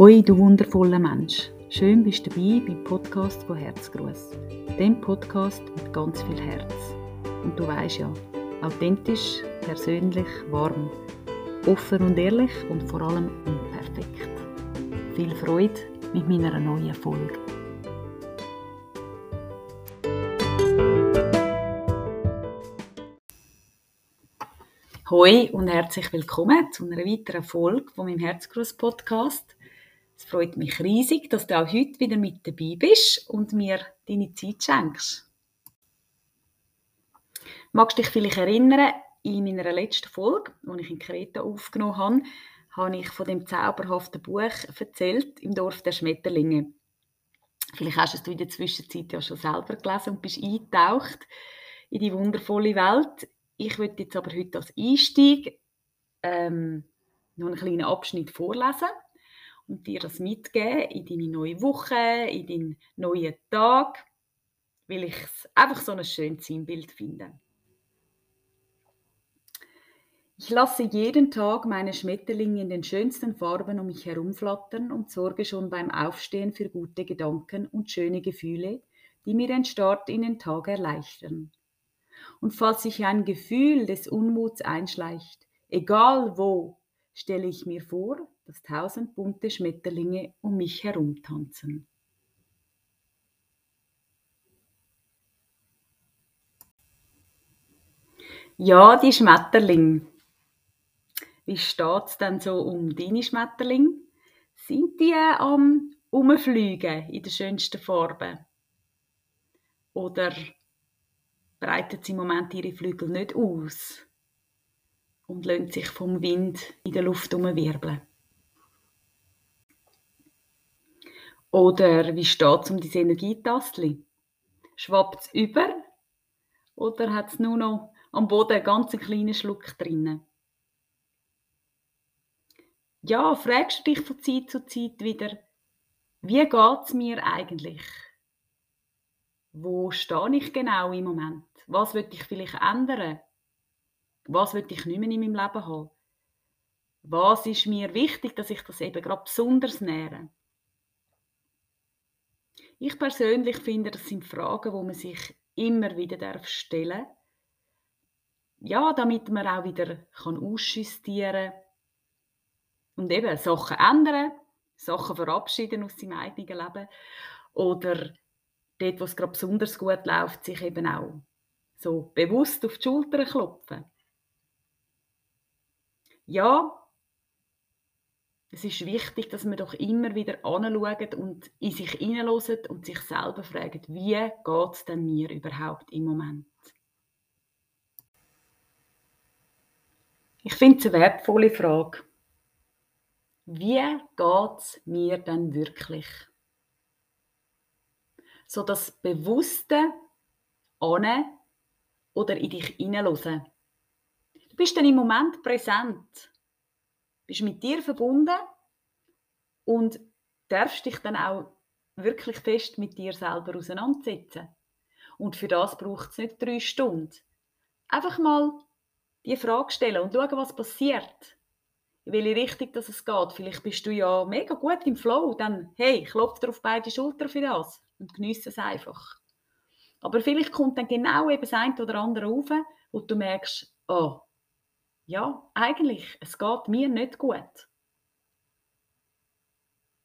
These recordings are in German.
Hoi, du wundervoller Mensch. Schön bist du dabei beim Podcast von Herzgruß. Dem Podcast mit ganz viel Herz. Und du weißt ja, authentisch, persönlich, warm, offen und ehrlich und vor allem unperfekt. Viel Freude mit meiner neuen Folge. Hoi und herzlich willkommen zu einer weiteren Folge von meinem Herzgruß Podcast. Es freut mich riesig, dass du auch heute wieder mit dabei bist und mir deine Zeit schenkst. Magst du dich vielleicht erinnern, in meiner letzten Folge, die ich in Kreta aufgenommen habe, habe ich von dem zauberhaften Buch erzählt, im Dorf der Schmetterlinge. Vielleicht hast du es in der Zwischenzeit ja schon selber gelesen und bist eingetaucht in die wundervolle Welt. Ich würde jetzt aber heute als Einstieg ähm, noch einen kleinen Abschnitt vorlesen und dir das mitgeben in deine neue Woche, in deinen neuen Tag, weil ich es einfach so ein schönes Sinnbild finde. Ich lasse jeden Tag meine Schmetterlinge in den schönsten Farben um mich herumflattern und sorge schon beim Aufstehen für gute Gedanken und schöne Gefühle, die mir den Start in den Tag erleichtern. Und falls sich ein Gefühl des Unmuts einschleicht, egal wo, stelle ich mir vor, dass tausend bunte Schmetterlinge um mich herumtanzen. Ja, die Schmetterlinge. Wie steht es denn so um deine Schmetterlinge? Sind die am Umfliegen in den schönsten Farben? Oder breitet sie im Moment ihre Flügel nicht aus und lassen sich vom Wind in der Luft umwirbeln. Oder wie steht es um dein Energietastli? Schwappt es über oder hat es nur noch am Boden einen ganz kleinen Schluck drinnen? Ja, fragst du dich von Zeit zu Zeit wieder, wie geht es mir eigentlich? Wo stehe ich genau im Moment? Was würde ich vielleicht ändern? Was würde ich nicht mehr in meinem Leben haben? Was ist mir wichtig, dass ich das eben gerade besonders nähere? Ich persönlich finde, das sind Fragen, wo man sich immer wieder darf stellen ja, damit man auch wieder kann ausjustieren und eben Sachen ändern, Sachen verabschieden aus seinem eigenen Leben oder dort, wo es gerade besonders gut läuft, sich eben auch so bewusst auf die Schulter klopfen. Ja, es ist wichtig, dass man doch immer wieder anschaut und in sich hineinhört und sich selber fragt, wie geht es denn mir überhaupt im Moment? Ich finde es eine wertvolle Frage. Wie geht es mir denn wirklich? So das Bewusste an oder in dich hineinhören. Du bist dann im Moment präsent bist mit dir verbunden und darfst dich dann auch wirklich fest mit dir selber auseinandersetzen. Und für das braucht es nicht drei Stunden. Einfach mal die Frage stellen und schauen, was passiert. In welche Richtung dass es geht. Vielleicht bist du ja mega gut im Flow. Dann, hey, klopf dir auf beide Schultern für das und genieße es einfach. Aber vielleicht kommt dann genau eben das eine oder andere rauf, wo du merkst, oh, ja, eigentlich, es geht mir nicht gut.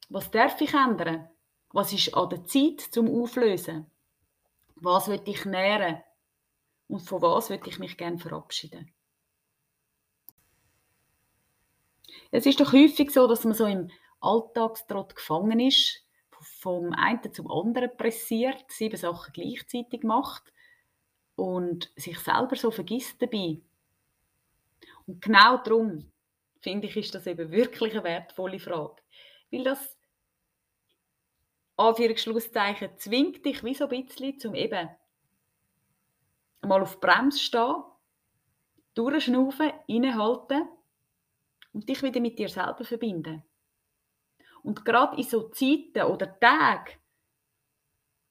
Was darf ich ändern? Was ist an der Zeit zum Auflösen? Was will ich nähren? Und von was will ich mich gerne verabschieden? Es ist doch häufig so, dass man so im Alltagstrott gefangen ist, vom einen zum anderen pressiert, sieben Sachen gleichzeitig macht und sich selber so vergisst dabei, und genau darum finde ich, ist das eben wirklich eine wertvolle Frage. Weil das Anführungsschlusszeichen zwingt dich wie so ein bisschen zum eben mal auf Bremse stehen, durchschnaufen, innehalten und dich wieder mit dir selber verbinden. Und gerade in so Zeiten oder Tagen,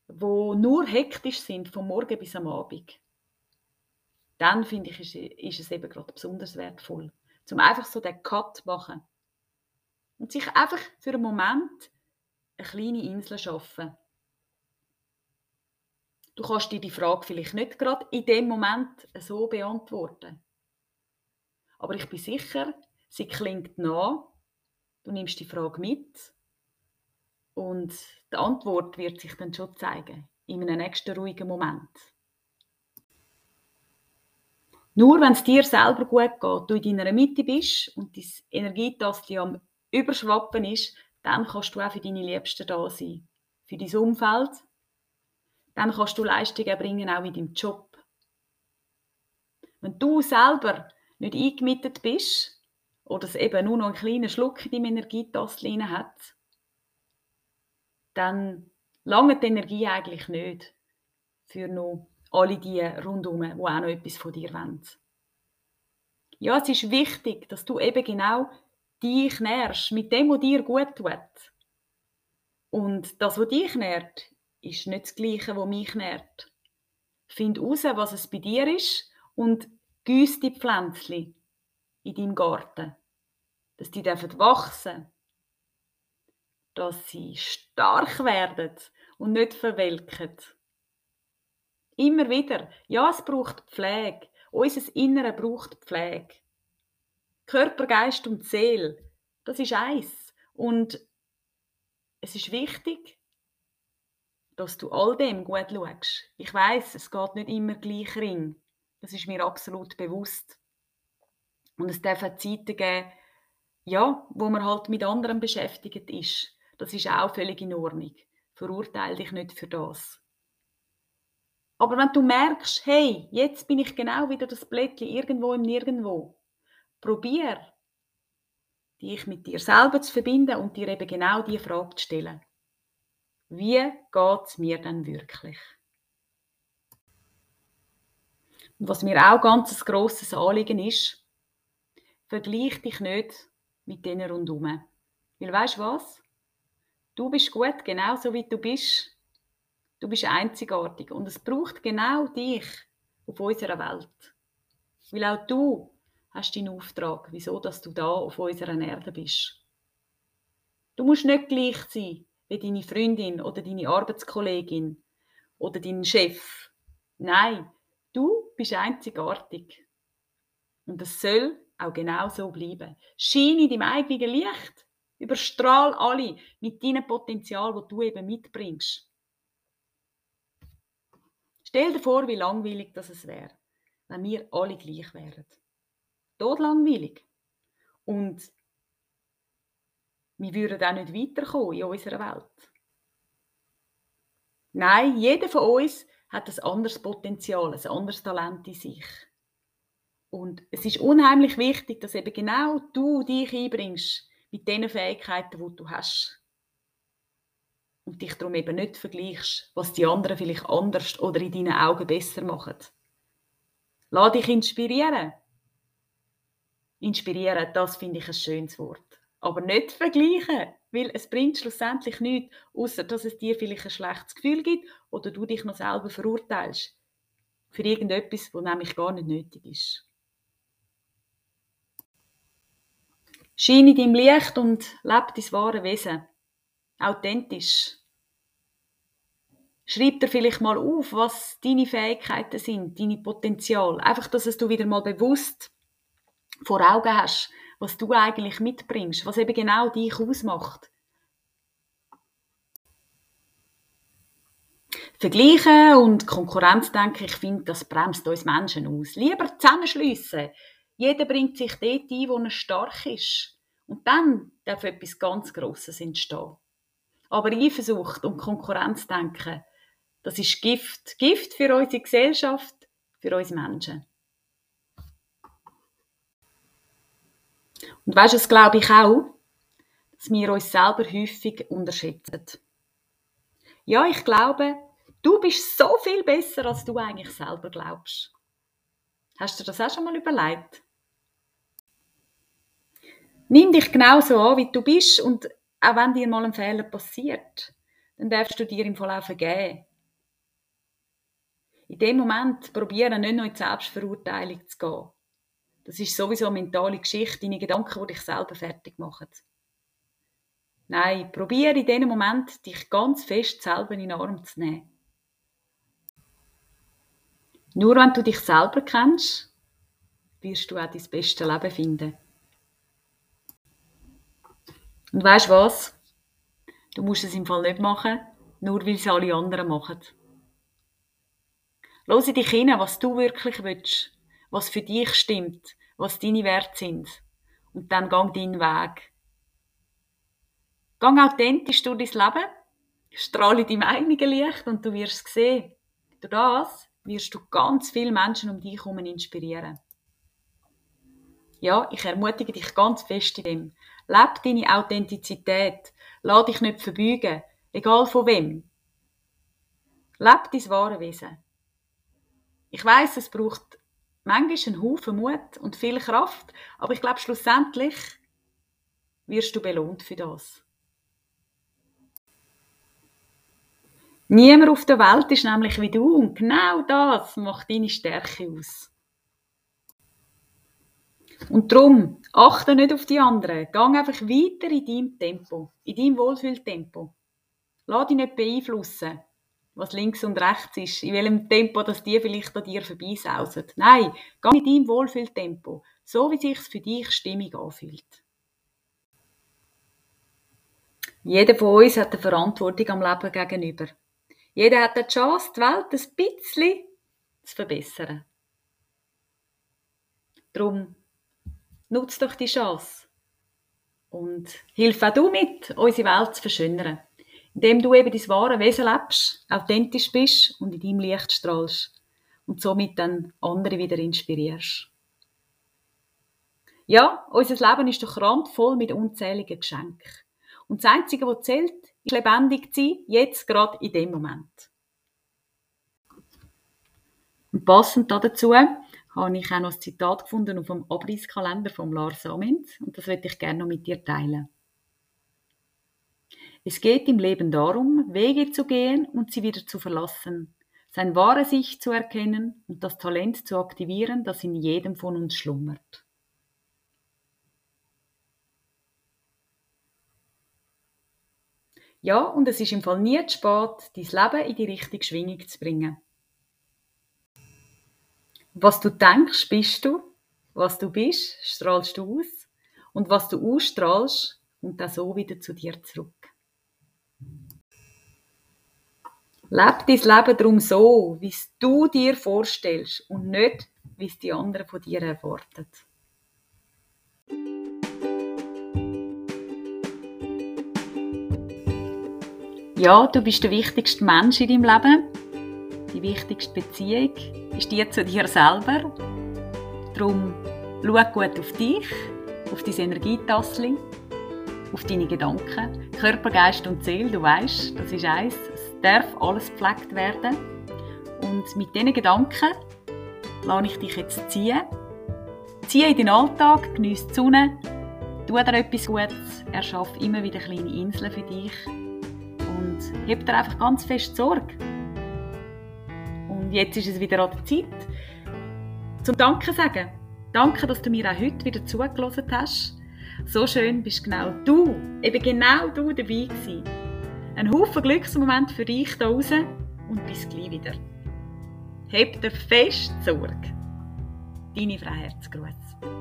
wo nur hektisch sind, vom Morgen bis am Abend, dann finde ich, ist, ist, es eben gerade besonders wertvoll. Zum einfach so den Cut machen. Und sich einfach für einen Moment eine kleine Insel schaffen. Du kannst dir die Frage vielleicht nicht gerade in dem Moment so beantworten. Aber ich bin sicher, sie klingt nah. Du nimmst die Frage mit und die Antwort wird sich dann schon zeigen in einem nächsten ruhigen Moment. Nur wenn es dir selber gut geht, du in deiner Mitte bist und dein Energietaste am Überschwappen ist, dann kannst du auch für deine Liebsten da sein. Für dein Umfeld. Dann kannst du Leistungen erbringen, auch in deinem Job. Wenn du selber nicht eingemietet bist oder es eben nur noch einen kleinen Schluck in deinem Energietaste hat, dann lange die Energie eigentlich nicht für noch alle die rundherum, die auch noch etwas von dir wollen. Ja, es ist wichtig, dass du eben genau dich nährst mit dem, was dir gut tut. Und das, was dich nährt, ist nicht das Gleiche, was mich nährt. Find heraus, was es bei dir ist und gieß die Pflänzchen in deinem Garten. Dass die dürfen wachsen. Dass sie stark werden und nicht verwelken. Immer wieder. Ja, es braucht Pflege. Unser Innere braucht Pflege. Körper, Geist und Seele, das ist eins. Und es ist wichtig, dass du all dem gut schaust. Ich weiß, es geht nicht immer gleich ring. Das ist mir absolut bewusst. Und es dürfen Zeiten geben, ja, wo man halt mit anderen beschäftigt ist. Das ist auch völlig in Ordnung. Verurteile dich nicht für das. Aber wenn du merkst, hey, jetzt bin ich genau wieder das Blättchen irgendwo im Nirgendwo, probier, dich mit dir selber zu verbinden und dir eben genau die Frage zu stellen. Wie geht es mir denn wirklich? Und was mir auch ganz ein grosses Anliegen ist, vergleich dich nicht mit denen rundherum. Weil weißt du was? Du bist gut, genau so wie du bist. Du bist einzigartig und es braucht genau dich auf unserer Welt. Weil auch du hast deinen Auftrag, wieso dass du da auf unserer Erde bist. Du musst nicht gleich sein wie deine Freundin oder deine Arbeitskollegin oder dein Chef. Nein, du bist einzigartig. Und das soll auch genau so bleiben. Scheine in deinem eigenen Licht. Überstrahl alle mit deinem Potenzial, das du eben mitbringst. Stell dir vor, wie langweilig das es wäre, wenn wir alle gleich wären. Tot langweilig. Und wir würden auch nicht weiterkommen in unserer Welt. Nein, jeder von uns hat ein anderes Potenzial, ein anderes Talent in sich. Und es ist unheimlich wichtig, dass eben genau du dich einbringst mit den Fähigkeiten, die du hast und dich darum eben nicht vergleichst, was die anderen vielleicht anders oder in deinen Augen besser machen. Lass dich inspirieren. Inspirieren, das finde ich ein schönes Wort. Aber nicht vergleichen, weil es bringt schlussendlich nichts, außer dass es dir vielleicht ein schlechtes Gefühl gibt oder du dich noch selber verurteilst. Für irgendetwas, was nämlich gar nicht nötig ist. Scheine in deinem Licht und lebe dein wahre Wesen authentisch. Schreib dir vielleicht mal auf, was deine Fähigkeiten sind, deine Potenzial. Einfach, dass es du wieder mal bewusst vor Augen hast, was du eigentlich mitbringst, was eben genau dich ausmacht. Vergleichen und Konkurrenz, denke ich, finde, das bremst uns Menschen aus. Lieber zusammenschliessen. Jeder bringt sich dort ein, wo er stark ist. Und dann darf etwas ganz Grosses entstehen. Aber Eifersucht und Konkurrenzdenken, das ist Gift. Gift für unsere Gesellschaft, für uns Menschen. Und weißt du, das glaube ich auch, dass wir uns selber häufig unterschätzen. Ja, ich glaube, du bist so viel besser, als du eigentlich selber glaubst. Hast du das auch schon mal überlegt? Nimm dich genauso an, wie du bist und auch wenn dir mal ein Fehler passiert, dann darfst du dir im Verlauf vergeben. In dem Moment probieren, nicht noch in die Selbstverurteilung zu gehen. Das ist sowieso eine mentale Geschichte, deine Gedanken, die dich selber fertig machen. Nein, probiere in diesem Moment, dich ganz fest selber in den Arm zu nehmen. Nur wenn du dich selber kennst, wirst du auch dein beste Leben finden. Und weißt was? Du musst es im Fall nicht machen, nur weil es alle anderen machen. Lose dich hin, was du wirklich willst, was für dich stimmt, was deine Werte sind. Und dann gang deinen Weg. Gang authentisch durch dein Leben, strahle deinem eigenen Licht und du wirst sehen. Durch das wirst du ganz viele Menschen um dich herum inspirieren. Ja, ich ermutige dich ganz fest in dem. Leb deine Authentizität. Lass dich nicht verbeugen, egal von wem. Leb dein wahre Wesen. Ich weiß, es braucht manchmal einen Haufen Mut und viel Kraft, aber ich glaube, schlussendlich wirst du belohnt für das. Niemand auf der Welt ist nämlich wie du und genau das macht deine Stärke aus. Und darum, achte nicht auf die anderen. Gang einfach weiter in deinem Tempo, in deinem Wohlfühltempo. Lass dich nicht beeinflussen, was links und rechts ist, in welchem Tempo dass die vielleicht an dir vorbeisausen. Nein, geh in deinem Wohlfühltempo, so wie sich's für dich stimmig anfühlt. Jeder von uns hat eine Verantwortung am Leben gegenüber. Jeder hat die Chance, die Welt ein bisschen zu verbessern. Darum nutz doch die Chance und hilf auch du mit, unsere Welt zu verschönern, indem du eben dein wahre Wesen lebst, authentisch bist und in deinem Licht strahlst und somit dann andere wieder inspirierst. Ja, unser Leben ist doch randvoll mit unzähligen Geschenken. Und das Einzige, was zählt, ist lebendig zu sein, jetzt gerade in dem Moment. Und passend dazu habe ich auch noch ein Zitat gefunden auf dem Abrisskalender von Lars Amens und das möchte ich gerne noch mit dir teilen. Es geht im Leben darum, Wege zu gehen und sie wieder zu verlassen, sein wahres Ich zu erkennen und das Talent zu aktivieren, das in jedem von uns schlummert. Ja, und es ist im Fall nie zu spät, dein Leben in die richtige Schwingung zu bringen. Was du denkst, bist du. Was du bist, strahlst du aus. Und was du ausstrahlst, kommt dann so wieder zu dir zurück. Leb dein Leben darum so, wie es du dir vorstellst und nicht, wie es die anderen von dir erwarten. Ja, du bist der wichtigste Mensch in deinem Leben. Wichtigste Beziehung ist die zu dir selber. Darum schau gut auf dich, auf dein Energietassel, auf deine Gedanken. Körper, Geist und Seele, du weißt, das ist eins. Es darf alles gepflegt werden. Und mit diesen Gedanken lasse ich dich jetzt ziehen. Ziehe in den Alltag, genieße die Sonne, tu dir etwas Gutes, erschaffe immer wieder kleine Inseln für dich und heb dir einfach ganz fest Sorge. Jetzt ist es wieder an der Zeit, zum Danke sagen. Danke, dass du mir auch heute wieder zugelassen hast. So schön bist genau du, eben genau du dabei gewesen. Ein Haufen Glücksmoment für dich da draußen und bis gleich wieder. Heb dir fest Sorge. Deine Freiheitsgrüße.